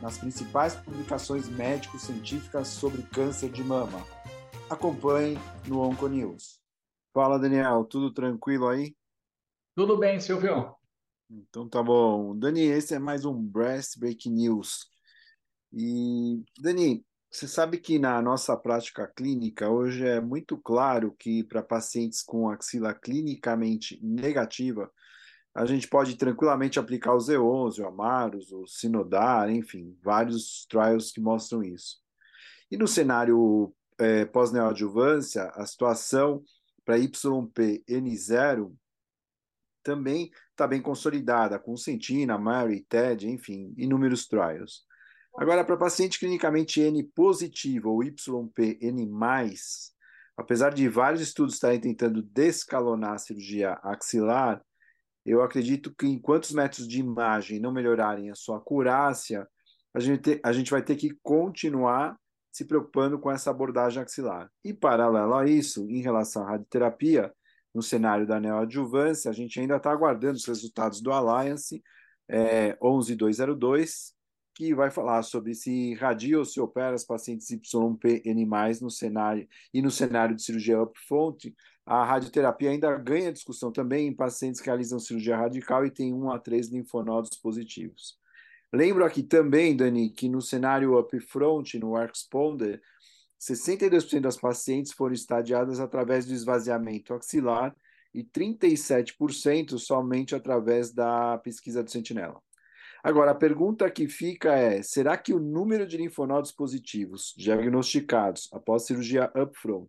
nas principais publicações médico-científicas sobre câncer de mama. Acompanhe no Onconews. Fala, Daniel, tudo tranquilo aí? Tudo bem, Silvio. Então tá bom. Dani, esse é mais um Breast Break News. E, Dani, você sabe que na nossa prática clínica hoje é muito claro que para pacientes com axila clinicamente negativa, a gente pode tranquilamente aplicar o Z11, o Amaros, o Sinodar, enfim, vários trials que mostram isso. E no cenário é, pós-neoadjuvância, a situação para YPN0 também está bem consolidada, com Sentina, Mary, TED, enfim, inúmeros trials. Agora, para paciente clinicamente N positivo ou YPN+, apesar de vários estudos estarem tentando descalonar a cirurgia axilar, eu acredito que enquanto os métodos de imagem não melhorarem a sua acurácia, a gente, a gente vai ter que continuar se preocupando com essa abordagem axilar. E paralelo a isso, em relação à radioterapia, no cenário da neoadjuvância, a gente ainda está aguardando os resultados do Alliance é, 11202, que vai falar sobre se radia ou se opera as pacientes YPN+, no cenário, e no cenário de cirurgia upfront, a radioterapia ainda ganha discussão também em pacientes que realizam cirurgia radical e têm um a três linfonodos positivos. Lembro aqui também, Dani, que no cenário upfront, no Responder, 62% das pacientes foram estadiadas através do esvaziamento axilar e 37% somente através da pesquisa do Sentinela. Agora, a pergunta que fica é: será que o número de linfonodos positivos diagnosticados após cirurgia upfront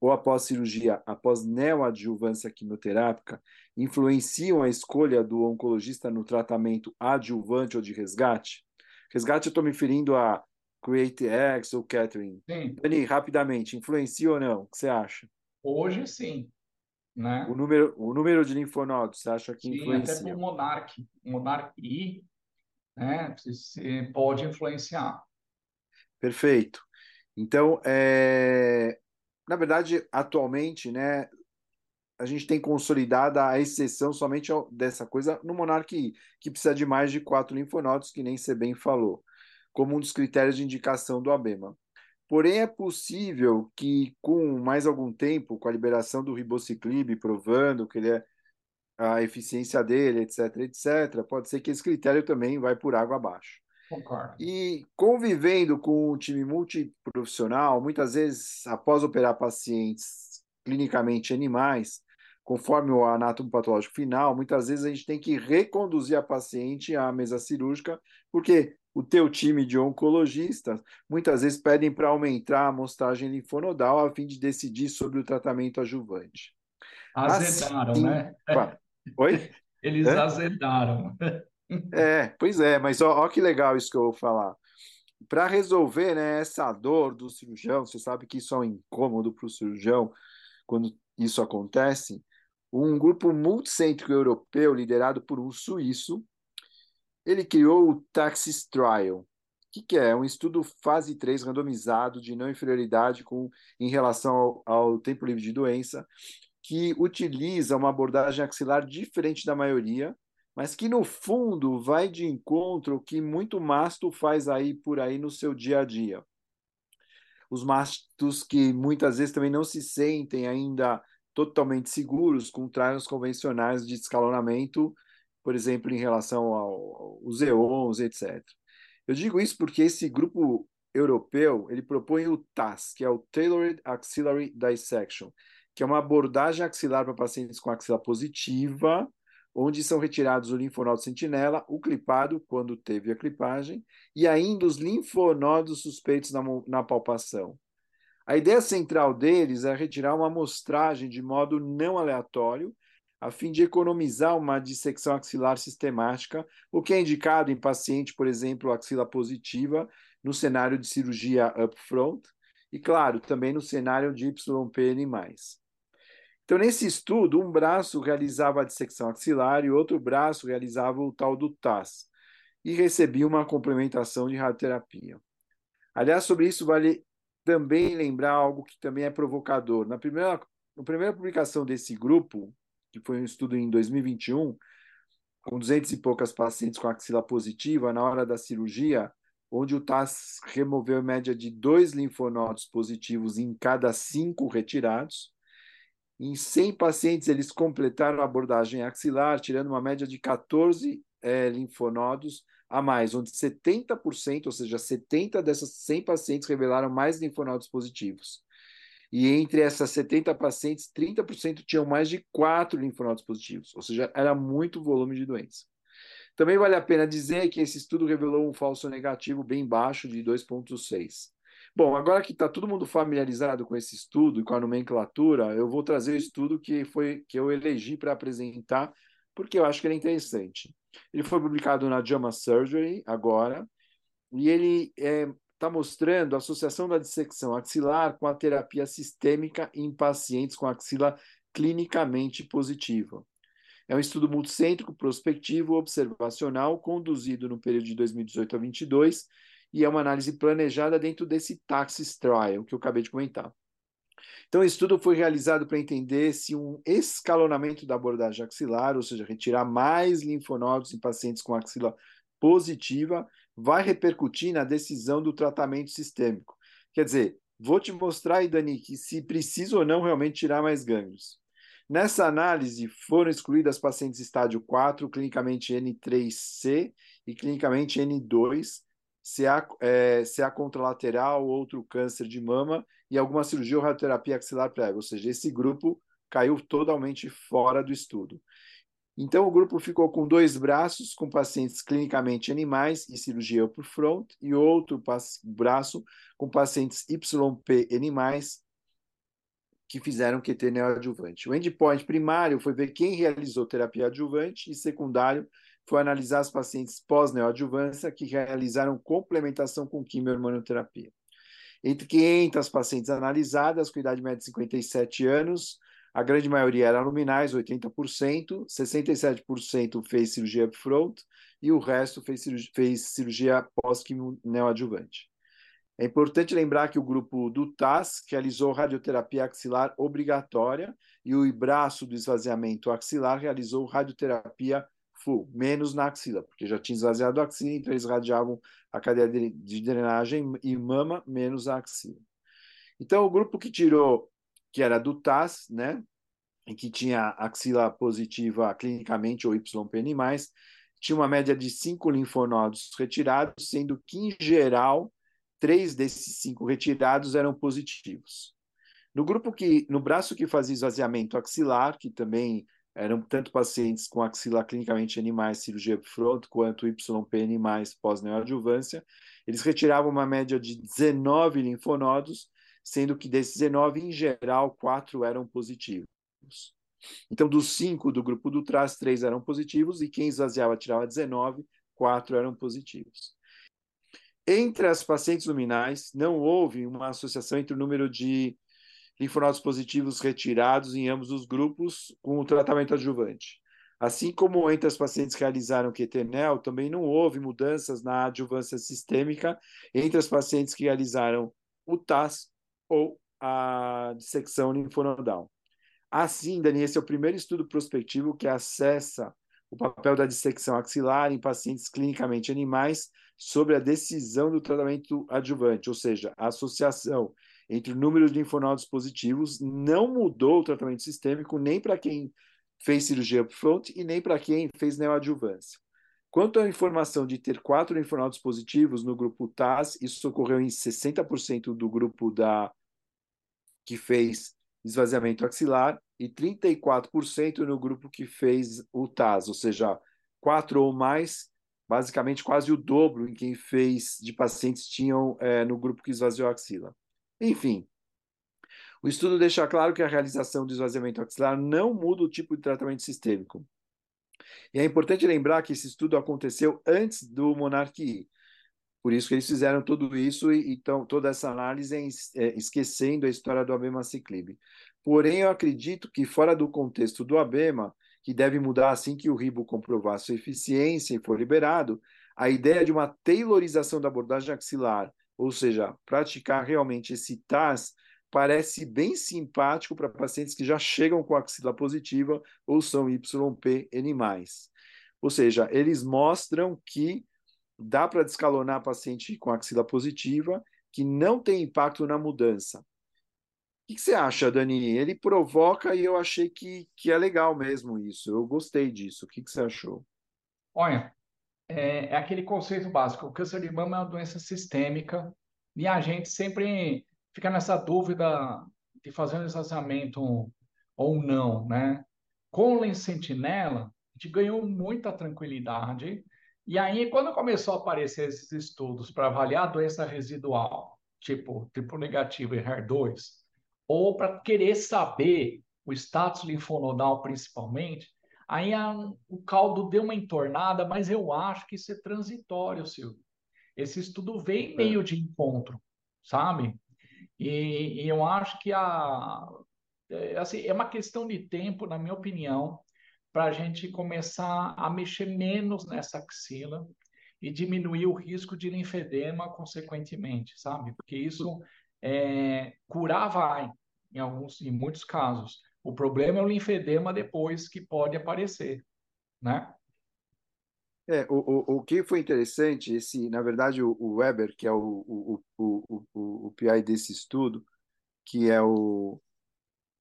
ou após cirurgia, após neoadjuvância quimioterápica, influenciam a escolha do oncologista no tratamento adjuvante ou de resgate? Resgate, eu estou me referindo a CreateX ou Catherine. Sim. Dani, rapidamente, influencia ou não? O que você acha? Hoje, sim. Né? O, número, o número de linfonodos, você acha que sim, influencia? Até o Monarch, Monarch I, né, pode influenciar. Perfeito. Então, é, na verdade, atualmente, né, a gente tem consolidada a exceção somente dessa coisa no Monark que precisa de mais de quatro linfonodos, que nem você bem falou, como um dos critérios de indicação do ABEMA. Porém, é possível que, com mais algum tempo, com a liberação do ribociclib, provando que ele é a eficiência dele, etc., etc., pode ser que esse critério também vai por água abaixo. Concordo. E convivendo com um time multiprofissional, muitas vezes, após operar pacientes clinicamente animais, conforme o anátomo patológico final, muitas vezes a gente tem que reconduzir a paciente à mesa cirúrgica, porque o teu time de oncologistas muitas vezes pedem para aumentar a amostragem linfonodal a fim de decidir sobre o tratamento adjuvante. Azedaram, assim, né? Oi? Eles é? azedaram. É, pois é, mas ó, ó que legal isso que eu vou falar. Para resolver né, essa dor do cirurgião, você sabe que isso é um incômodo para o cirurgião quando isso acontece. Um grupo multicêntrico europeu, liderado por um suíço, ele criou o Taxis Trial. Que, que é? Um estudo fase 3 randomizado de não inferioridade com, em relação ao, ao tempo livre de doença, que utiliza uma abordagem axilar diferente da maioria, mas que no fundo vai de encontro que muito masto faz aí por aí no seu dia a dia. Os mastos que muitas vezes também não se sentem ainda totalmente seguros com trials convencionais de escalonamento, por exemplo, em relação ao, ao Z11, etc. Eu digo isso porque esse grupo europeu ele propõe o TAS, que é o Tailored Axillary Dissection, que é uma abordagem axilar para pacientes com axila positiva, onde são retirados o linfonodo sentinela, o clipado, quando teve a clipagem, e ainda os linfonodos suspeitos na, na palpação. A ideia central deles é retirar uma amostragem de modo não aleatório, a fim de economizar uma dissecção axilar sistemática, o que é indicado em paciente, por exemplo, axila positiva, no cenário de cirurgia upfront, e, claro, também no cenário de YPN+. Então, nesse estudo, um braço realizava a dissecção axilar e outro braço realizava o tal do TAS, e recebia uma complementação de radioterapia. Aliás, sobre isso vale também lembrar algo que também é provocador. Na primeira, na primeira publicação desse grupo, que foi um estudo em 2021, com 200 e poucas pacientes com axila positiva, na hora da cirurgia, onde o TAS removeu em média de dois linfonodos positivos em cada cinco retirados. Em 100 pacientes, eles completaram a abordagem axilar, tirando uma média de 14 é, linfonodos a mais, onde 70%, ou seja, 70 dessas 100 pacientes revelaram mais linfonodos positivos. E entre essas 70 pacientes, 30% tinham mais de 4 linfonodos positivos, ou seja, era muito volume de doença. Também vale a pena dizer que esse estudo revelou um falso negativo bem baixo de 2,6. Bom, agora que está todo mundo familiarizado com esse estudo e com a nomenclatura, eu vou trazer o estudo que foi que eu elegi para apresentar, porque eu acho que ele é interessante. Ele foi publicado na JAMA Surgery agora, e ele está é, tá mostrando a associação da dissecção axilar com a terapia sistêmica em pacientes com axila clinicamente positiva. É um estudo multicêntrico, prospectivo, observacional, conduzido no período de 2018 a 2022, e é uma análise planejada dentro desse Taxis Trial que eu acabei de comentar. Então, o estudo foi realizado para entender se um escalonamento da abordagem axilar, ou seja, retirar mais linfonodos em pacientes com axila positiva, vai repercutir na decisão do tratamento sistêmico. Quer dizer, vou te mostrar aí, Dani, que se precisa ou não realmente tirar mais gânglios. Nessa análise, foram excluídas pacientes estágio 4, clinicamente N3C e clinicamente N2, CA, é, CA contralateral, outro câncer de mama e alguma cirurgia ou radioterapia axilar prévia, ou seja, esse grupo caiu totalmente fora do estudo. Então, o grupo ficou com dois braços, com pacientes clinicamente animais e cirurgia por front, e outro braço com pacientes YP animais que fizeram QT neoadjuvante. O endpoint primário foi ver quem realizou terapia adjuvante e secundário foi analisar os pacientes pós-neoadjuvância que realizaram complementação com quimio-hormonioterapia. Entre 500 pacientes analisadas, com idade média de 57 anos, a grande maioria era luminais, 80%, 67% fez cirurgia upfront e o resto fez cirurgia, fez cirurgia pós-quimio neoadjuvante. É importante lembrar que o grupo do TAS realizou radioterapia axilar obrigatória e o braço do esvaziamento axilar realizou radioterapia menos na axila, porque já tinha esvaziado a axila, então eles radiavam a cadeia de drenagem e mama menos a axila. Então, o grupo que tirou, que era do TAS, né, e que tinha axila positiva clinicamente ou YPN+, tinha uma média de cinco linfonodos retirados, sendo que, em geral, três desses cinco retirados eram positivos. No grupo que, no braço que fazia esvaziamento axilar, que também eram tanto pacientes com axila clinicamente animais, cirurgia front, quanto YP animais pós-neoadjuvância, eles retiravam uma média de 19 linfonodos, sendo que desses 19, em geral, quatro eram positivos. Então, dos cinco do grupo do trás, três eram positivos, e quem esvaziava tirava 19, quatro eram positivos. Entre as pacientes luminais, não houve uma associação entre o número de linfonodos positivos retirados em ambos os grupos com o tratamento adjuvante. Assim como entre as pacientes que realizaram QTNEL, também não houve mudanças na adjuvância sistêmica entre as pacientes que realizaram o TAS ou a dissecção linfonodal. Assim, Dani, esse é o primeiro estudo prospectivo que acessa o papel da dissecção axilar em pacientes clinicamente animais sobre a decisão do tratamento adjuvante, ou seja, a associação entre o número de linfonodos positivos não mudou o tratamento sistêmico nem para quem fez cirurgia upfront e nem para quem fez neoadjuvância. Quanto à informação de ter quatro linfonodos positivos no grupo TAS, isso ocorreu em 60% do grupo da que fez esvaziamento axilar e 34% no grupo que fez o TAS, ou seja, quatro ou mais basicamente quase o dobro em quem fez de pacientes tinham é, no grupo que esvaziou a axila. Enfim, O estudo deixa claro que a realização do esvaziamento axilar não muda o tipo de tratamento sistêmico. E é importante lembrar que esse estudo aconteceu antes do Monarque por isso que eles fizeram tudo isso e então toda essa análise é, esquecendo a história do Abema Ciclib. Porém, eu acredito que fora do contexto do Abema, que deve mudar assim que o ribo comprovar sua eficiência e for liberado, a ideia de uma tailorização da abordagem axilar, ou seja, praticar realmente esse TAS, parece bem simpático para pacientes que já chegam com axila positiva ou são YPN+. Ou seja, eles mostram que dá para descalonar paciente com axila positiva, que não tem impacto na mudança. O que, que, você acha, Dani? Ele provoca e eu achei que, que é legal mesmo isso. Eu gostei disso. O que, que você achou? Olha, é, é aquele conceito básico. O câncer de mama é uma doença sistêmica e a gente sempre fica nessa dúvida de fazer um esvaziamento ou não, né? Com o Sentinela, a gente ganhou muita tranquilidade e aí, quando começou a aparecer esses estudos para avaliar a doença residual, tipo triplo negativo e HER2, ou para querer saber o status linfonodal principalmente, aí a, o caldo deu uma entornada, mas eu acho que isso é transitório, Silvio. Esse estudo vem é. meio de encontro, sabe? E, e eu acho que a, é, assim, é uma questão de tempo, na minha opinião, para a gente começar a mexer menos nessa axila e diminuir o risco de linfedema consequentemente, sabe? Porque isso é, curar vai em alguns, em muitos casos. O problema é o linfedema depois que pode aparecer, né? É, o, o, o que foi interessante, esse, na verdade, o, o Weber, que é o, o, o, o, o PI desse estudo, que é o,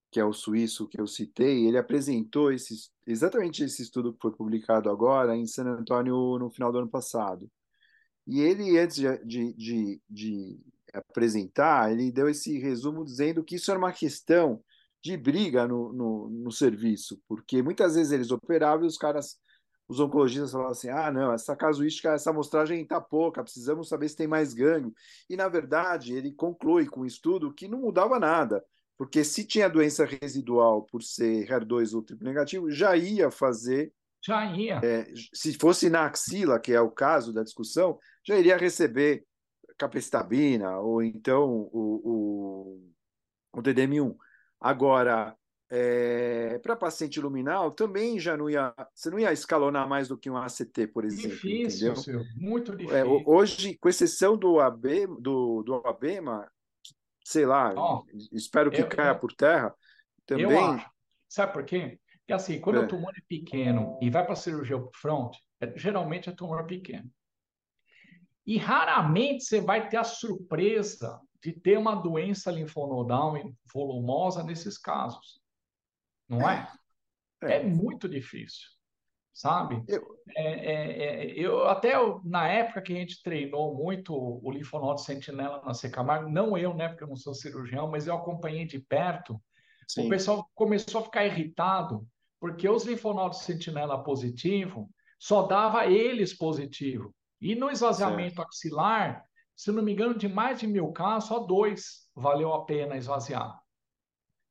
que é o suíço que eu citei, ele apresentou esse, exatamente esse estudo que foi publicado agora em San Antônio no final do ano passado. E ele, antes de, de, de, de apresentar, ele deu esse resumo dizendo que isso era uma questão de briga no, no, no, serviço, porque muitas vezes eles operavam e os caras, os oncologistas falavam assim: ah, não, essa casuística, essa amostragem está pouca, precisamos saber se tem mais ganho. E, na verdade, ele conclui com o estudo que não mudava nada. Porque se tinha doença residual por ser HER2 ou triplo negativo, já ia fazer. Já ia. É, se fosse na axila, que é o caso da discussão, já iria receber capecitabina ou então o, o, o DDM1. Agora, é, para paciente luminal, também já não ia. Você não ia escalonar mais do que um ACT, por exemplo. Difícil, entendeu? Seu, muito é, difícil. É, hoje, com exceção do, AB, do, do ABEMA, sei lá, oh, espero que eu, caia eu, por terra, também. Eu acho. Sabe por quê? Porque assim, quando é. o tumor é pequeno e vai para a cirurgia front, é, geralmente é tumor pequeno. E raramente você vai ter a surpresa de ter uma doença linfonodal volumosa nesses casos. Não é? É, é muito difícil sabe? Eu, é, é, é, eu até na época que a gente treinou muito o linfonodo sentinela na Secamargo, não eu, né, porque eu não sou cirurgião, mas eu acompanhei de perto. Sim. O pessoal começou a ficar irritado porque os linfonodos sentinela positivo só dava eles positivo. E no esvaziamento axilar, se não me engano, de mais de mil casos, só dois valeu a pena esvaziar.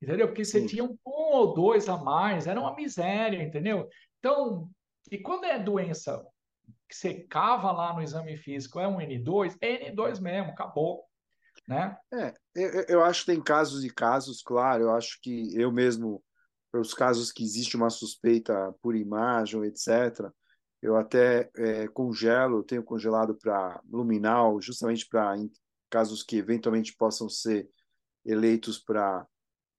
Entendeu? Porque Sim. você tinha um ou dois a mais, era uma miséria, entendeu? Então, e quando é doença que você cava lá no exame físico, é um N2, é N2 mesmo, acabou. Né? É, eu, eu acho que tem casos e casos, claro. Eu acho que eu mesmo, para os casos que existe uma suspeita por imagem, etc., eu até é, congelo, tenho congelado para luminal, justamente para casos que eventualmente possam ser eleitos para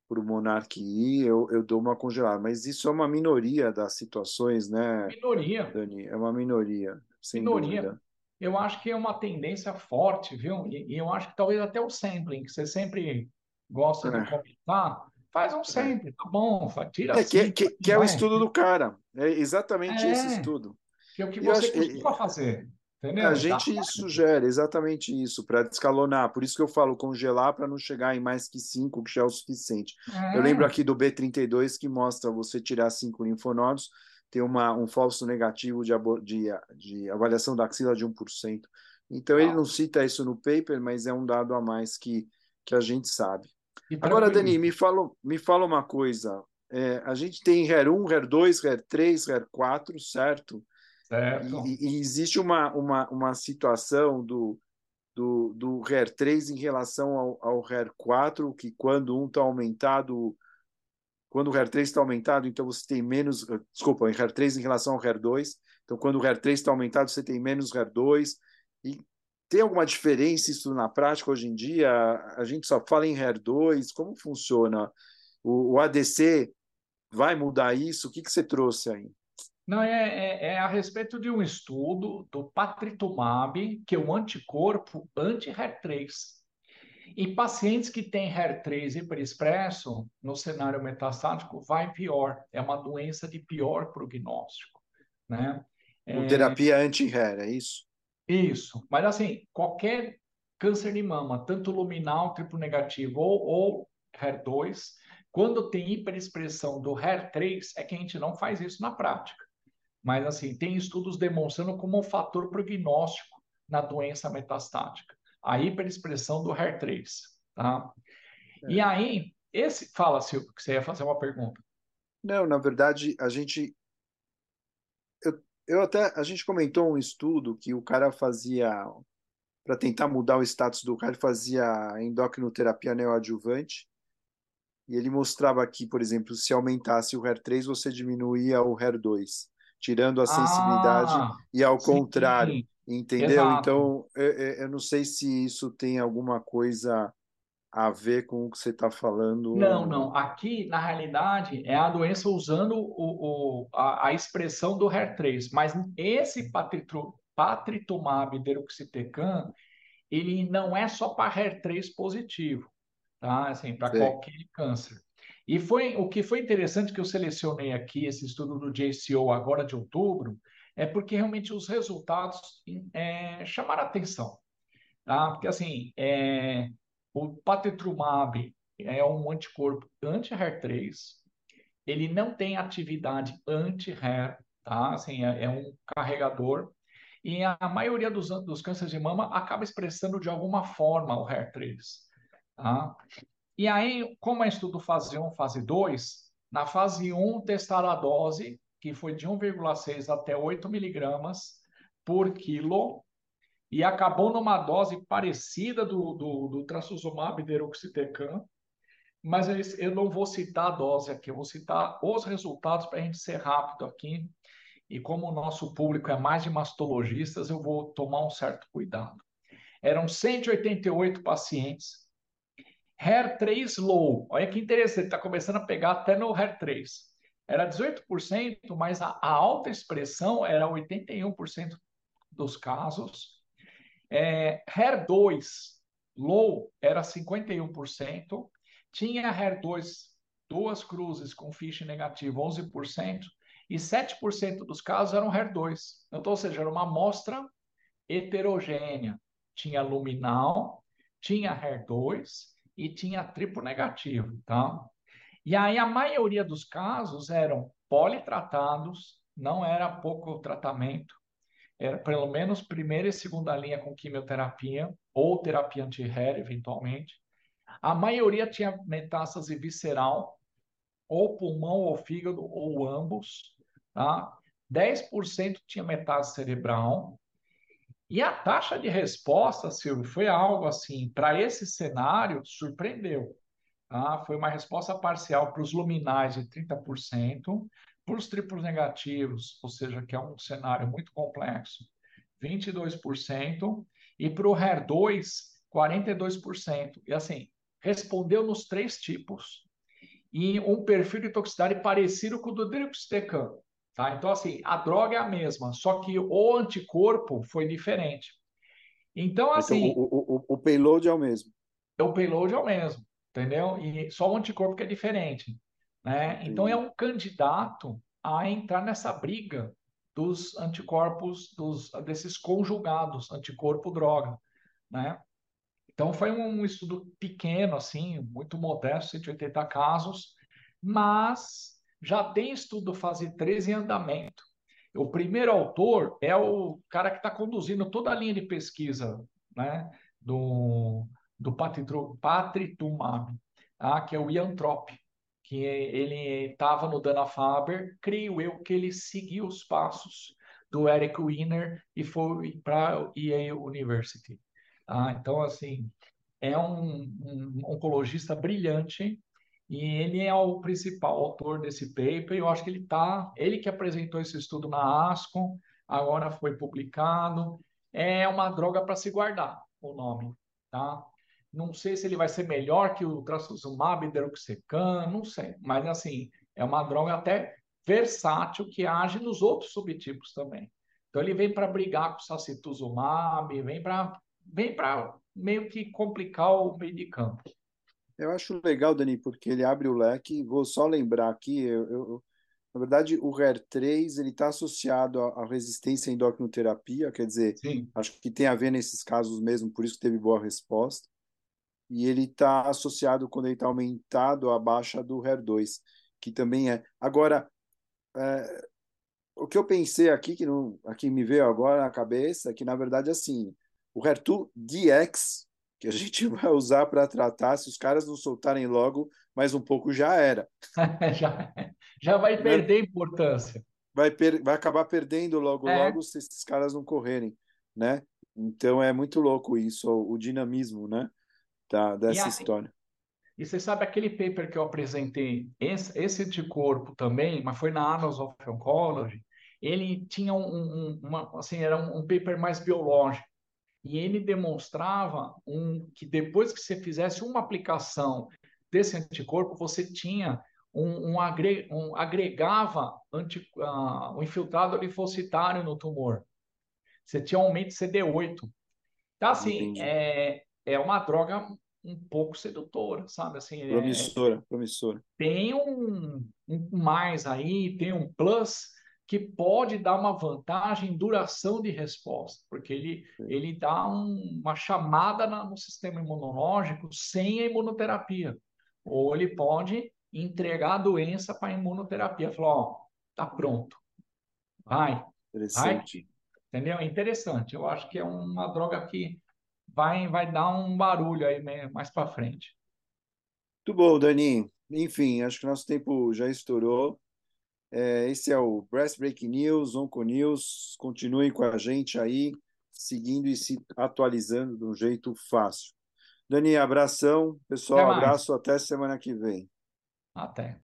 para o Monark ir, eu, eu dou uma congelada. Mas isso é uma minoria das situações, né? Minoria. Dani? É uma minoria, sem minoria. dúvida. Eu acho que é uma tendência forte, viu? E, e, eu acho que talvez até o sampling, que você sempre gosta é. de comentar, faz um é. sampling, tá bom, tira é, que, que, que é o estudo do cara. É exatamente é. esse estudo. Que é o que você acho, costuma fazer. Entendeu? A gente tá. sugere exatamente isso, para descalonar. Por isso que eu falo congelar para não chegar em mais que 5, que já é o suficiente. É. Eu lembro aqui do B32 que mostra você tirar 5 linfonodos, tem uma, um falso negativo de, de, de avaliação da axila de 1%. Então, ele não cita isso no paper, mas é um dado a mais que, que a gente sabe. Agora, Dani, me fala, me fala uma coisa. É, a gente tem HER1, HER2, HER3, HER4, certo? Certo. E, e existe uma, uma, uma situação do, do, do HER3 em relação ao, ao HER4, que quando um está aumentado, quando o HER3 está aumentado, então você tem menos, desculpa, HER3 em relação ao HER2, então quando o HER3 está aumentado, você tem menos HER2, e tem alguma diferença isso na prática hoje em dia? A gente só fala em HER2, como funciona? O, o ADC vai mudar isso? O que, que você trouxe aí? Não, é, é, é, a respeito de um estudo do patritumab, que é um anticorpo anti-HER3. E pacientes que têm HER3 hiperexpresso, no cenário metastático, vai pior. É uma doença de pior prognóstico. Né? É... Terapia anti-HER, é isso? Isso. Mas, assim, qualquer câncer de mama, tanto luminal, triplo negativo ou, ou HER2, quando tem hiperexpressão do HER3, é que a gente não faz isso na prática. Mas, assim, tem estudos demonstrando como um fator prognóstico na doença metastática, a hiperexpressão do HER3, tá? É. E aí, esse... Fala, Silvio, que você ia fazer uma pergunta. Não, na verdade, a gente... Eu, eu até... A gente comentou um estudo que o cara fazia... Para tentar mudar o status do cara, ele fazia endocrinoterapia neoadjuvante, e ele mostrava que, por exemplo, se aumentasse o HER3, você diminuía o HER2 tirando a sensibilidade ah, e ao sim, contrário, sim. entendeu? Exato. Então, eu, eu, não sei se isso tem alguma coisa a ver com o que você está falando. Não, não. Aqui, na realidade, é a doença usando o, o a, a, expressão do HER3, mas esse patritru, patritumab deruxtecan, ele não é só para HER3 positivo, tá? Assim, para qualquer câncer. E foi o que foi interessante que eu selecionei aqui, esse estudo do JCO agora de outubro, é porque realmente os resultados é, chamaram atenção. Tá? Porque assim, é, o patetrumab é um anticorpo anti-HER3, ele não tem atividade anti-HER, tá? Assim, é, é, um carregador, e a maioria dos, dos cânceres de mama acaba expressando de alguma forma o HER3. Tá? E aí, como é estudo fase 1, fase 2, na fase 1 testaram a dose, que foi de 1,6 até 8 miligramas por quilo, e acabou numa dose parecida do, do, do trastuzumab mas eu não vou citar a dose aqui, eu vou citar os resultados para a gente ser rápido aqui. E como o nosso público é mais de mastologistas, eu vou tomar um certo cuidado. Eram 188 pacientes HER3 low. Olha que interessante, está começando a pegar até no HER3. Era 18%, mas a, a alta expressão era 81% dos casos. É, HER2 low era 51%. Tinha HER2 duas cruzes com FISH negativo, 11%, e 7% dos casos eram HER2. Então, ou seja, era uma amostra heterogênea. Tinha luminal, tinha HER2 e tinha triplo negativo, tá? E aí a maioria dos casos eram politratados, não era pouco tratamento, era pelo menos primeira e segunda linha com quimioterapia ou terapia anti-HER, eventualmente. A maioria tinha metástase visceral, ou pulmão, ou fígado, ou ambos, tá? 10% tinha metástase cerebral, e a taxa de resposta, Silvio, foi algo assim, para esse cenário, surpreendeu. Tá? Foi uma resposta parcial para os luminais de 30%, para os triplos negativos, ou seja, que é um cenário muito complexo, 22%, e para o HER2, 42%. E assim, respondeu nos três tipos, e um perfil de toxicidade parecido com o do Drixtecan. Tá? Então, assim, a droga é a mesma, só que o anticorpo foi diferente. Então, então assim. Então, o, o, o payload é o mesmo. O payload é o mesmo, entendeu? E só o anticorpo que é diferente. Né? Então, é um candidato a entrar nessa briga dos anticorpos, dos, desses conjugados, anticorpo-droga. Né? Então, foi um estudo pequeno, assim, muito modesto, 180 casos, mas já tem estudo fase 3 em andamento. O primeiro autor é o cara que está conduzindo toda a linha de pesquisa né, do, do patritumab. ah, que é o Ian Trop, que ele estava no Dana-Farber, creio eu que ele seguiu os passos do Eric Wiener e foi para a Yale University. Ah, então, assim, é um, um oncologista brilhante e ele é o principal autor desse paper. Eu acho que ele tá, ele que apresentou esse estudo na ASCO, agora foi publicado. É uma droga para se guardar, o nome, tá? Não sei se ele vai ser melhor que o trastuzumab deruxtecan, não sei, mas assim, é uma droga até versátil que age nos outros subtipos também. Então ele vem para brigar com o sacituzumab, vem para vem para meio que complicar o meio de campo. Eu acho legal, Dani, porque ele abre o leque. Vou só lembrar aqui, eu, eu, na verdade, o HER3 ele está associado à, resistência à endocrinoterapia, quer dizer, Sim. acho que tem a ver nesses casos mesmo, por isso que teve boa resposta. E ele está associado quando ele está aumentado à baixa do HER2, que também é. Agora, é, o que eu pensei aqui, que não, aqui me veio agora na cabeça, é que na verdade assim, o HER2 DX que a gente vai usar para tratar. Se os caras não soltarem logo, mais um pouco já era. já, já vai né? perder né? importância. Vai, per vai acabar perdendo logo, é. logo, se esses caras não correrem, né? Então é muito louco isso, o, o dinamismo, né? Da, dessa e história. E você sabe aquele paper que eu apresentei, esse, esse de corpo também, mas foi na Annals of Oncology, ele tinha um, um uma, assim, era um, um paper mais biológico e ele demonstrava um, que depois que você fizesse uma aplicação desse anticorpo, você tinha um, um, agre, um agregava anti, uh, um infiltrado linfocitário no tumor. Você tinha um aumento de CD8. Então, assim, é, é uma droga um pouco sedutora, sabe? Assim, é promissora, é, promissora. Tem um, um mais aí, tem um plus, que pode dar uma vantagem em duração de resposta, porque ele, ele dá um, uma chamada na, no sistema imunológico sem a imunoterapia. Ou ele pode entregar a doença para a imunoterapia. Falar, ó, tá pronto. Vai. Interessante. Vai. Entendeu? É interessante. Eu acho que é uma droga que vai, vai dar um barulho aí mais para frente. Muito bom, Dani. Enfim, acho que nosso tempo já estourou. É, esse é o Breast Break News, Onco News. Continuem com a gente aí, seguindo e se atualizando de um jeito fácil. Dani, abração. Pessoal, até abraço. Até semana que vem. Até.